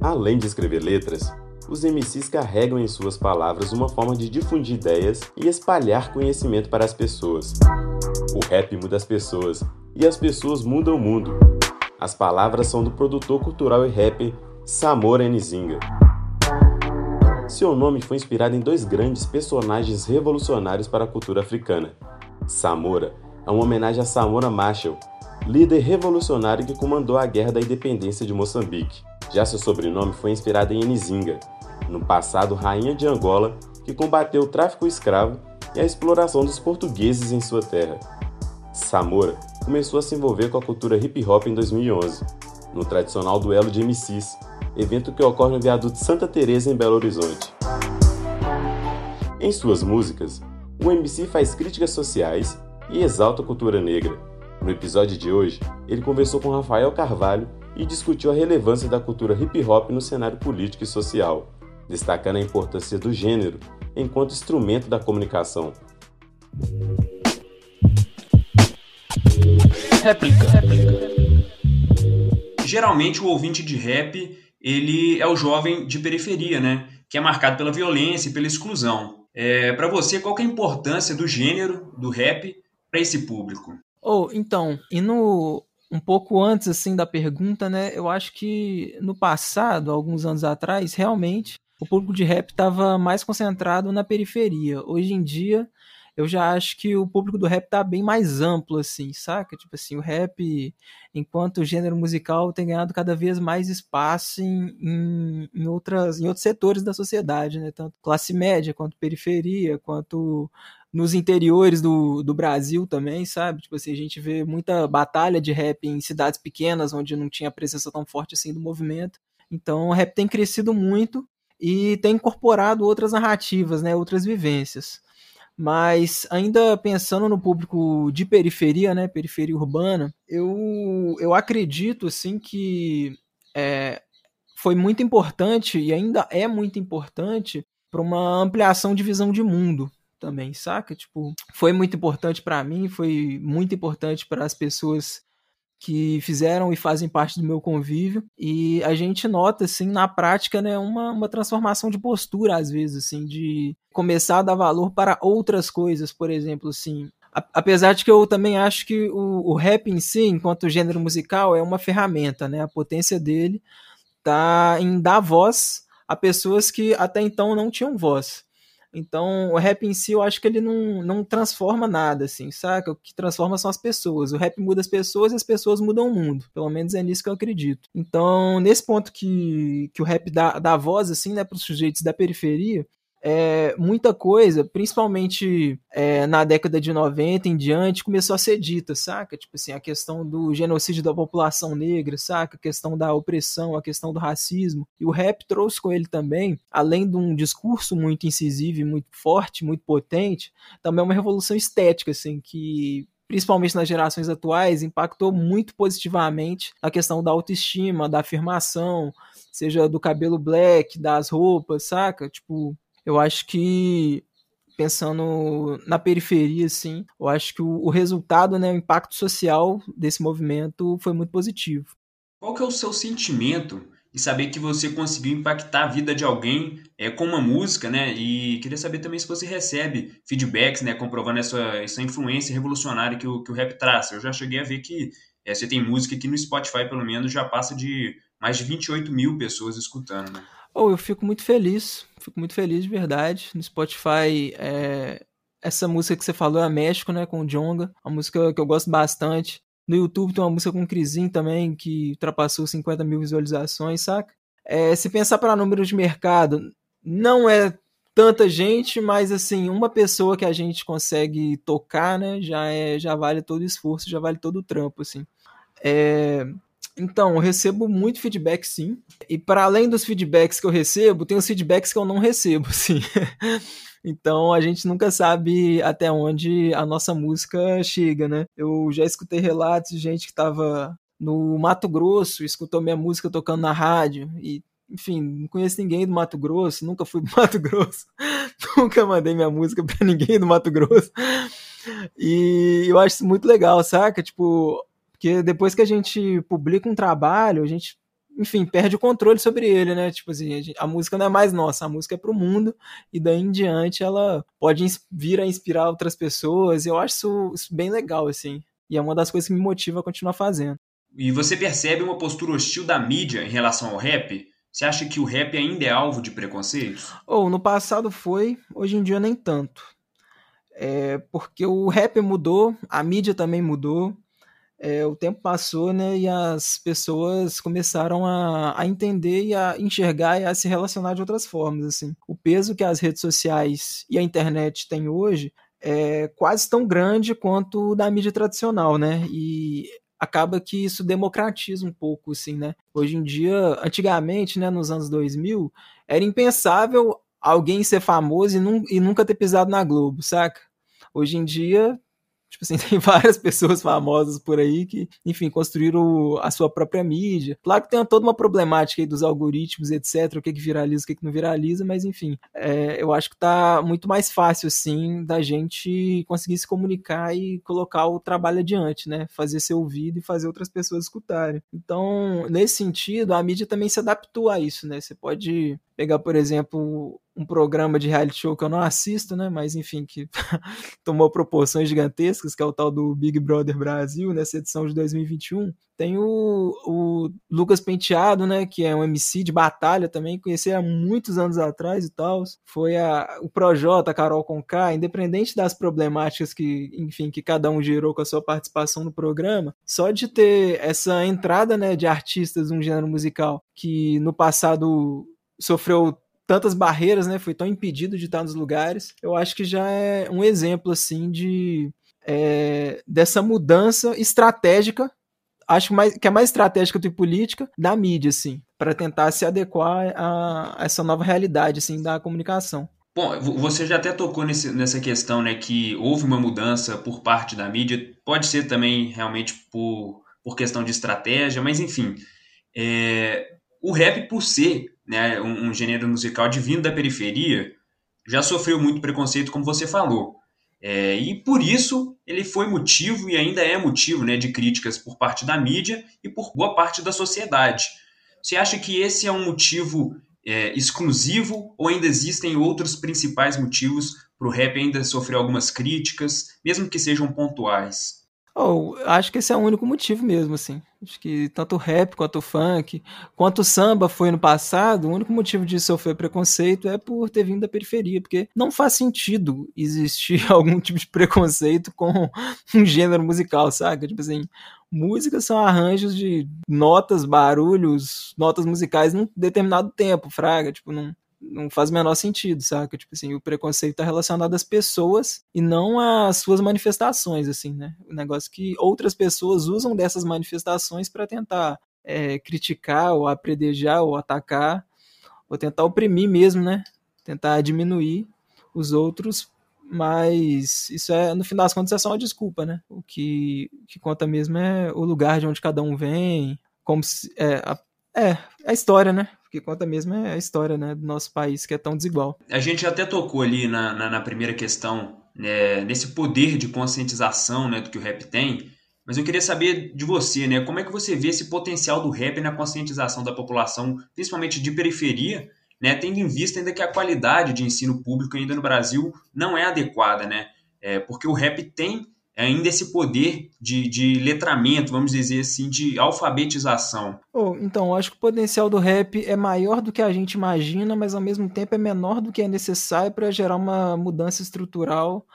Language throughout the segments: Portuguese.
Além de escrever letras, os MCs carregam em suas palavras uma forma de difundir ideias e espalhar conhecimento para as pessoas. O rap muda as pessoas e as pessoas mudam o mundo. As palavras são do produtor cultural e rapper Samora Nzinga. Seu nome foi inspirado em dois grandes personagens revolucionários para a cultura africana. Samora é uma homenagem a Samora Machel, líder revolucionário que comandou a Guerra da Independência de Moçambique. Já seu sobrenome foi inspirado em Nzinga, no passado rainha de Angola, que combateu o tráfico escravo e a exploração dos portugueses em sua terra. Samora começou a se envolver com a cultura hip hop em 2011, no tradicional duelo de MCs, evento que ocorre no viaduto Santa Teresa em Belo Horizonte. Em suas músicas, o MC faz críticas sociais e exalta a cultura negra. No episódio de hoje, ele conversou com Rafael Carvalho e discutiu a relevância da cultura hip hop no cenário político e social destacando a importância do gênero enquanto instrumento da comunicação. Réplica. Geralmente o ouvinte de rap, ele é o jovem de periferia, né? Que é marcado pela violência e pela exclusão. É, para você, qual é a importância do gênero, do rap, para esse público? Oh, então, e no um pouco antes assim da pergunta, né? Eu acho que no passado, alguns anos atrás, realmente o público de rap estava mais concentrado na periferia. Hoje em dia, eu já acho que o público do rap tá bem mais amplo, assim, saca? Tipo assim, o rap, enquanto gênero musical, tem ganhado cada vez mais espaço em, em, em, outras, em outros setores da sociedade, né? Tanto classe média, quanto periferia, quanto nos interiores do, do Brasil também, sabe? Tipo assim, a gente vê muita batalha de rap em cidades pequenas, onde não tinha presença tão forte assim do movimento. Então, o rap tem crescido muito e tem incorporado outras narrativas, né, outras vivências. Mas ainda pensando no público de periferia, né, periferia urbana, eu, eu acredito assim que é, foi muito importante e ainda é muito importante para uma ampliação de visão de mundo também, saca? Tipo, foi muito importante para mim, foi muito importante para as pessoas que fizeram e fazem parte do meu convívio. E a gente nota assim na prática né uma, uma transformação de postura às vezes assim de começar a dar valor para outras coisas. Por exemplo assim apesar de que eu também acho que o, o rap em si enquanto gênero musical é uma ferramenta né? A potência dele tá em dar voz a pessoas que até então não tinham voz então, o rap em si, eu acho que ele não, não transforma nada, assim, saca? O que transforma são as pessoas. O rap muda as pessoas e as pessoas mudam o mundo. Pelo menos é nisso que eu acredito. Então, nesse ponto que, que o rap dá, dá voz, assim, né, para os sujeitos da periferia, é, muita coisa, principalmente é, na década de 90 em diante, começou a ser dita, saca? Tipo assim, a questão do genocídio da população negra, saca? A questão da opressão, a questão do racismo. E o rap trouxe com ele também, além de um discurso muito incisivo muito forte, muito potente, também uma revolução estética, assim, que principalmente nas gerações atuais, impactou muito positivamente a questão da autoestima, da afirmação, seja do cabelo black, das roupas, saca? Tipo, eu acho que pensando na periferia, assim, eu acho que o, o, resultado, né, o impacto social desse movimento foi muito positivo. Qual que é o seu sentimento em saber que você conseguiu impactar a vida de alguém é, com uma música, né? E queria saber também se você recebe feedbacks, né, comprovando essa, essa influência revolucionária que o, que o rap traz. Eu já cheguei a ver que é, você tem música que no Spotify, pelo menos, já passa de mais de 28 mil pessoas escutando, né? Oh, eu fico muito feliz, fico muito feliz de verdade. No Spotify, é... essa música que você falou é México, né, com o Jonga, uma música que eu gosto bastante. No YouTube tem uma música com o também, que ultrapassou 50 mil visualizações, saca? É, se pensar para número de mercado, não é tanta gente, mas assim, uma pessoa que a gente consegue tocar, né, já, é, já vale todo o esforço, já vale todo o trampo, assim. É, então, eu recebo muito feedback, sim. E para além dos feedbacks que eu recebo, tem os feedbacks que eu não recebo, sim. então, a gente nunca sabe até onde a nossa música chega, né? Eu já escutei relatos de gente que estava no Mato Grosso, escutou minha música tocando na rádio e enfim, não conheço ninguém do Mato Grosso, nunca fui do Mato Grosso, nunca mandei minha música para ninguém do Mato Grosso. E eu acho isso muito legal, saca? Tipo, porque depois que a gente publica um trabalho, a gente, enfim, perde o controle sobre ele, né? Tipo assim, a, gente, a, música não é mais nossa, a música é pro mundo, e daí em diante ela pode vir a inspirar outras pessoas, e eu acho isso, isso bem legal, assim. E é uma das coisas que me motiva a continuar fazendo. E você percebe uma postura hostil da mídia em relação ao rap? Você acha que o rap ainda é alvo de preconceitos? Ou oh, no passado foi, hoje em dia nem tanto. É porque o rap mudou, a mídia também mudou. É, o tempo passou, né, e as pessoas começaram a, a entender e a enxergar e a se relacionar de outras formas, assim. O peso que as redes sociais e a internet têm hoje é quase tão grande quanto o da mídia tradicional, né, e acaba que isso democratiza um pouco, assim, né? Hoje em dia, antigamente, né, nos anos 2000, era impensável alguém ser famoso e, e nunca ter pisado na Globo, saca? Hoje em dia, Tipo assim, tem várias pessoas famosas por aí que, enfim, construíram a sua própria mídia. Claro que tem toda uma problemática aí dos algoritmos, etc., o que, que viraliza, o que, que não viraliza, mas enfim, é, eu acho que tá muito mais fácil, assim, da gente conseguir se comunicar e colocar o trabalho adiante, né? Fazer ser ouvido e fazer outras pessoas escutarem. Então, nesse sentido, a mídia também se adaptou a isso, né? Você pode pegar, por exemplo, um programa de reality show que eu não assisto, né? Mas enfim, que tomou proporções gigantescas, que é o tal do Big Brother Brasil, nessa edição de 2021. Tem o, o Lucas Penteado, né? Que é um MC de batalha também, conheci há muitos anos atrás e tal. Foi a, o Projota, a Carol Conká, independente das problemáticas que, enfim, que cada um gerou com a sua participação no programa, só de ter essa entrada, né, de artistas num gênero musical que no passado sofreu tantas barreiras, né? Foi tão impedido de estar nos lugares. Eu acho que já é um exemplo assim de é, dessa mudança estratégica. Acho mais, que é mais estratégica do que política da mídia, assim, para tentar se adequar a, a, essa nova realidade, assim, da comunicação. Bom, você já até tocou nesse, nessa questão, né, que houve uma mudança por parte da mídia. Pode ser também realmente por, por questão de estratégia, mas enfim, é, o rap por ser né, um, um gênero musical de vindo da periferia, já sofreu muito preconceito, como você falou. É, e por isso ele foi motivo e ainda é motivo né, de críticas por parte da mídia e por boa parte da sociedade. Você acha que esse é um motivo é, exclusivo ou ainda existem outros principais motivos para o rap ainda sofrer algumas críticas, mesmo que sejam pontuais? Oh, acho que esse é o único motivo mesmo, assim. Acho que tanto o rap quanto o funk, quanto o samba foi no passado, o único motivo de sofrer preconceito é por ter vindo da periferia, porque não faz sentido existir algum tipo de preconceito com um gênero musical, saca? Tipo assim, músicas são arranjos de notas, barulhos, notas musicais num determinado tempo, fraga, tipo, não não faz o menor sentido, saca? Tipo assim, o preconceito tá relacionado às pessoas e não às suas manifestações, assim, né? O negócio que outras pessoas usam dessas manifestações para tentar é, criticar ou apredejar ou atacar ou tentar oprimir mesmo, né? Tentar diminuir os outros, mas isso é, no fim das contas, é só uma desculpa, né? O que, que conta mesmo é o lugar de onde cada um vem, como se, é, a, é, a história, né? Que conta mesmo é a história né, do nosso país, que é tão desigual. A gente até tocou ali na, na, na primeira questão, né, nesse poder de conscientização né, do que o rap tem, mas eu queria saber de você, né, como é que você vê esse potencial do rap na conscientização da população, principalmente de periferia, né, tendo em vista ainda que a qualidade de ensino público ainda no Brasil não é adequada, né, é, porque o rap tem ainda esse poder de, de letramento, vamos dizer assim, de alfabetização. Oh, então, acho que o potencial do rap é maior do que a gente imagina, mas ao mesmo tempo é menor do que é necessário para gerar uma mudança estrutural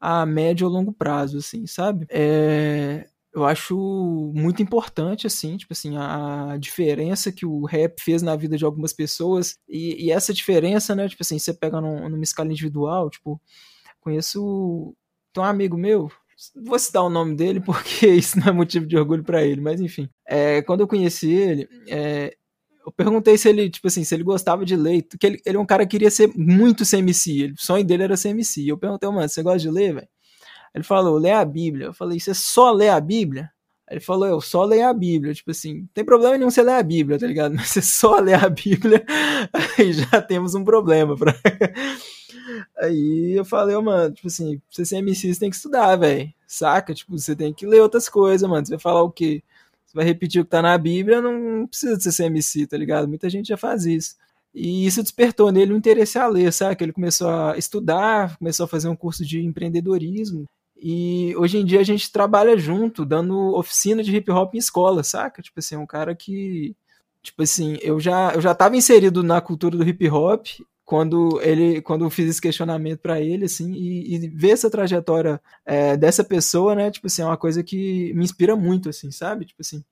a médio ou longo prazo, assim, sabe? É, eu acho muito importante, assim, tipo assim, a diferença que o rap fez na vida de algumas pessoas, e, e essa diferença, né, tipo assim, você pega num, numa escala individual, tipo, conheço, tem um amigo meu, Vou citar o nome dele porque isso não é motivo de orgulho para ele, mas enfim. É, quando eu conheci ele, é, eu perguntei se ele, tipo assim, se ele gostava de ler, que ele, ele é um cara que queria ser muito CMC, o sonho dele era ser MC. Eu perguntei, mano, você gosta de ler, velho? Ele falou, lê a Bíblia. Eu falei, você só lê a Bíblia? Ele falou, eu só leio a Bíblia. Tipo assim, tem problema nenhum você ler a Bíblia, tá ligado? Mas você só lê a Bíblia, aí já temos um problema. Pra... Aí eu falei, oh, mano, tipo assim, pra você ser MC, você tem que estudar, velho. Saca? Tipo, você tem que ler outras coisas, mano. Você vai falar o quê? vai repetir o que tá na Bíblia, não precisa de ser MC, tá ligado? Muita gente já faz isso. E isso despertou nele um interesse a ler? Que ele começou a estudar, começou a fazer um curso de empreendedorismo. E hoje em dia a gente trabalha junto, dando oficina de hip hop em escola, saca? Tipo assim, um cara que. Tipo assim, eu já, eu já tava inserido na cultura do hip hop quando ele quando eu fiz esse questionamento para ele assim e, e, ver essa trajetória é, dessa pessoa né tipo assim é uma coisa que me inspira muito assim sabe? Tipo assim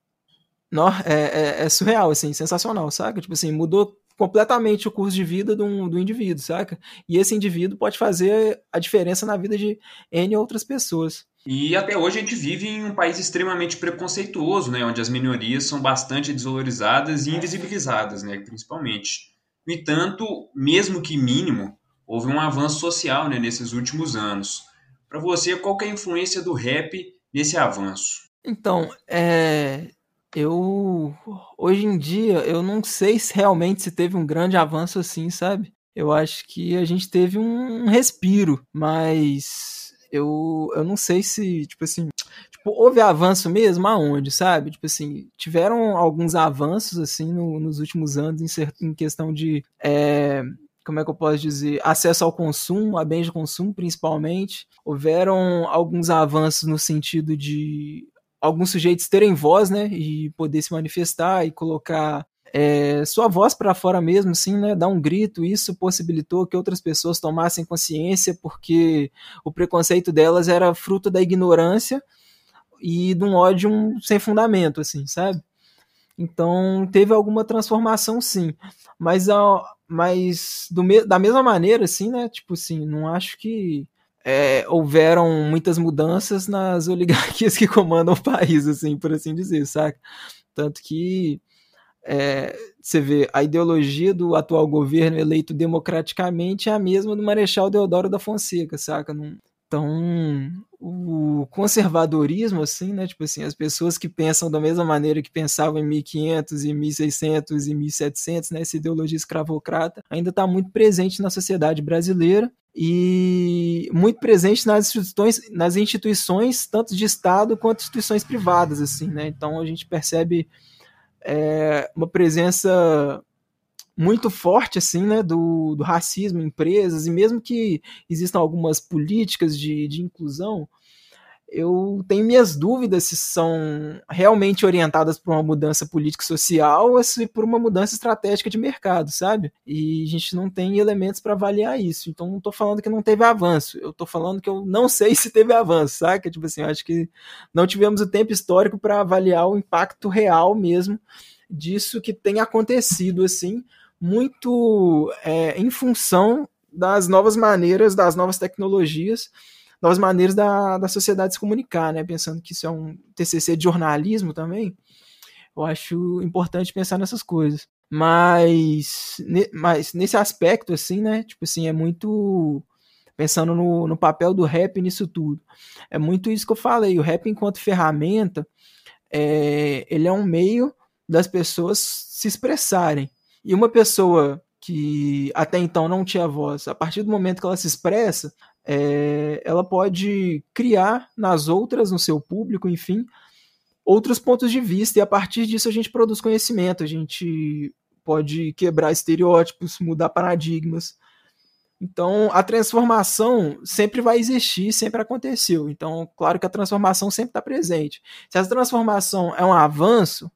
não, é, é, é surreal assim sensacional saca? Tipo assim mudou completamente o curso de vida do, do indivíduo saca? E esse indivíduo pode fazer a diferença na vida de n outras pessoas. E até hoje a gente vive em um país extremamente preconceituoso, né, onde as minorias são bastante desvalorizadas e invisibilizadas, né, principalmente. No entanto, mesmo que mínimo, houve um avanço social né, nesses últimos anos. Para você, qual é a influência do rap nesse avanço? Então, é, eu hoje em dia eu não sei se realmente se teve um grande avanço assim, sabe? Eu acho que a gente teve um respiro, mas eu, eu não sei se, tipo assim, tipo, houve avanço mesmo aonde, sabe? Tipo assim, tiveram alguns avanços, assim, no, nos últimos anos em, em questão de, é, como é que eu posso dizer, acesso ao consumo, a bens de consumo principalmente. Houveram alguns avanços no sentido de alguns sujeitos terem voz, né, e poder se manifestar e colocar é, sua voz para fora mesmo, assim, né? Dar um grito. Isso possibilitou que outras pessoas tomassem consciência, porque o preconceito delas era fruto da ignorância e de um ódio sem fundamento, assim, sabe? Então teve alguma transformação, sim, mas, mas do, da mesma maneira, assim, né? Tipo assim, não acho que é, houveram muitas mudanças nas oligarquias que comandam o país, assim, por assim dizer, saca? Tanto que é, você vê, a ideologia do atual governo eleito democraticamente é a mesma do Marechal Deodoro da Fonseca, saca? Então, o conservadorismo, assim, né? Tipo assim, as pessoas que pensam da mesma maneira que pensavam em 1500 e 1600 e 1700, né? Essa ideologia escravocrata ainda está muito presente na sociedade brasileira e muito presente nas instituições, nas instituições tanto de Estado quanto instituições privadas, assim, né? Então a gente percebe é, uma presença muito forte assim, né, do, do racismo em empresas, e mesmo que existam algumas políticas de, de inclusão, eu tenho minhas dúvidas se são realmente orientadas por uma mudança política social ou se por uma mudança estratégica de mercado, sabe? E a gente não tem elementos para avaliar isso. Então não estou falando que não teve avanço, eu estou falando que eu não sei se teve avanço, sabe? Tipo assim, eu acho que não tivemos o tempo histórico para avaliar o impacto real mesmo disso que tem acontecido assim muito é, em função das novas maneiras, das novas tecnologias, novas maneiras da, da sociedade se comunicar, né? Pensando que isso é um TCC de jornalismo também, eu acho importante pensar nessas coisas. Mas, ne, mas nesse aspecto, assim, né? Tipo assim, é muito. Pensando no, no papel do rap nisso tudo. É muito isso que eu falei. O rap, enquanto ferramenta, é, ele é um meio das pessoas se expressarem. E uma pessoa que até então não tinha voz, a partir do momento que ela se expressa, é, ela pode criar nas outras, no seu público, enfim, outros pontos de vista, e a partir disso a gente produz conhecimento, a gente pode quebrar estereótipos, mudar paradigmas. Então, a transformação sempre vai existir, sempre aconteceu. Então, claro que a transformação sempre está presente. Se essa transformação é um avanço,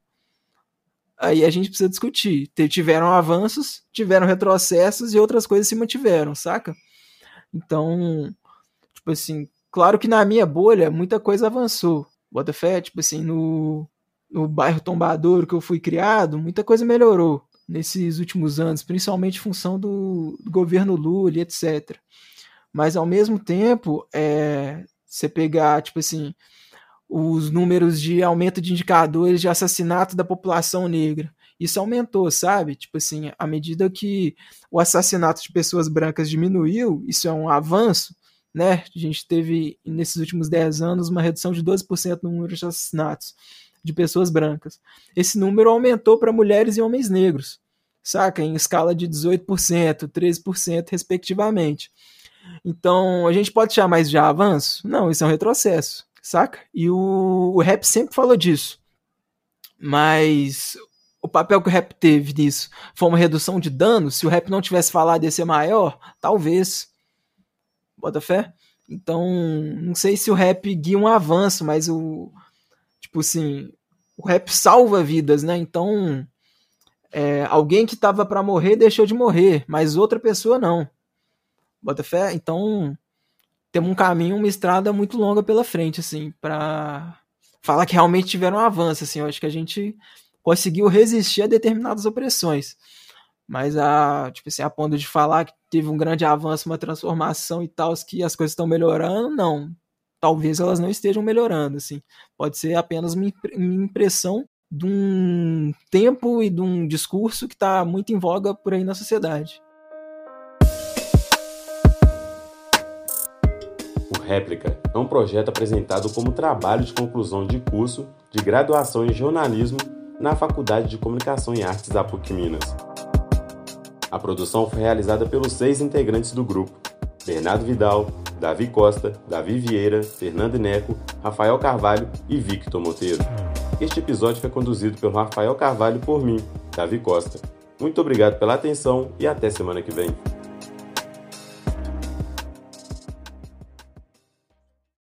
aí a gente precisa discutir. Tiveram avanços, tiveram retrocessos e outras coisas se mantiveram, saca? Então, tipo assim, claro que na minha bolha muita coisa avançou. Bota fé, tipo assim, no, no bairro Tombadouro que eu fui criado, muita coisa melhorou nesses últimos anos, principalmente em função do, do governo Lula e etc. Mas ao mesmo tempo, é, você pegar, tipo assim, os números de aumento de indicadores de assassinato da população negra. Isso aumentou, sabe? Tipo assim, à medida que o assassinato de pessoas brancas diminuiu, isso é um avanço, né? A gente teve, nesses últimos 10 anos, uma redução de 12% no número de assassinatos de pessoas brancas. Esse número aumentou para mulheres e homens negros, saca? Em escala de 18%, 13%, respectivamente. Então, a gente pode chamar isso de avanço? Não, isso é um retrocesso saca? E o, o rap sempre falou disso. Mas o papel que o rap teve nisso foi uma redução de danos. Se o rap não tivesse falado ia ser maior, talvez. Bota fé? Então, não sei se o rap guia um avanço, mas o. Tipo assim, o rap salva vidas, né? Então, é, alguém que tava para morrer deixou de morrer, mas outra pessoa não. Bota fé? Então, temos um caminho, uma estrada muito longa pela frente, assim, para falar que realmente tiveram um avanço, assim. Eu acho que a gente conseguiu resistir a determinadas opressões. Mas a, tipo assim, a ponto de falar que teve um grande avanço, uma transformação e tal, que as coisas estão melhorando, não. Talvez elas não estejam melhorando, assim. Pode ser apenas uma impressão de um tempo e de um discurso que está muito em voga por aí na sociedade. Réplica é um projeto apresentado como trabalho de conclusão de curso de graduação em jornalismo na Faculdade de Comunicação e Artes da PUC Minas. A produção foi realizada pelos seis integrantes do grupo: Bernardo Vidal, Davi Costa, Davi Vieira, Fernando Neco, Rafael Carvalho e Victor Monteiro. Este episódio foi conduzido pelo Rafael Carvalho por mim, Davi Costa. Muito obrigado pela atenção e até semana que vem.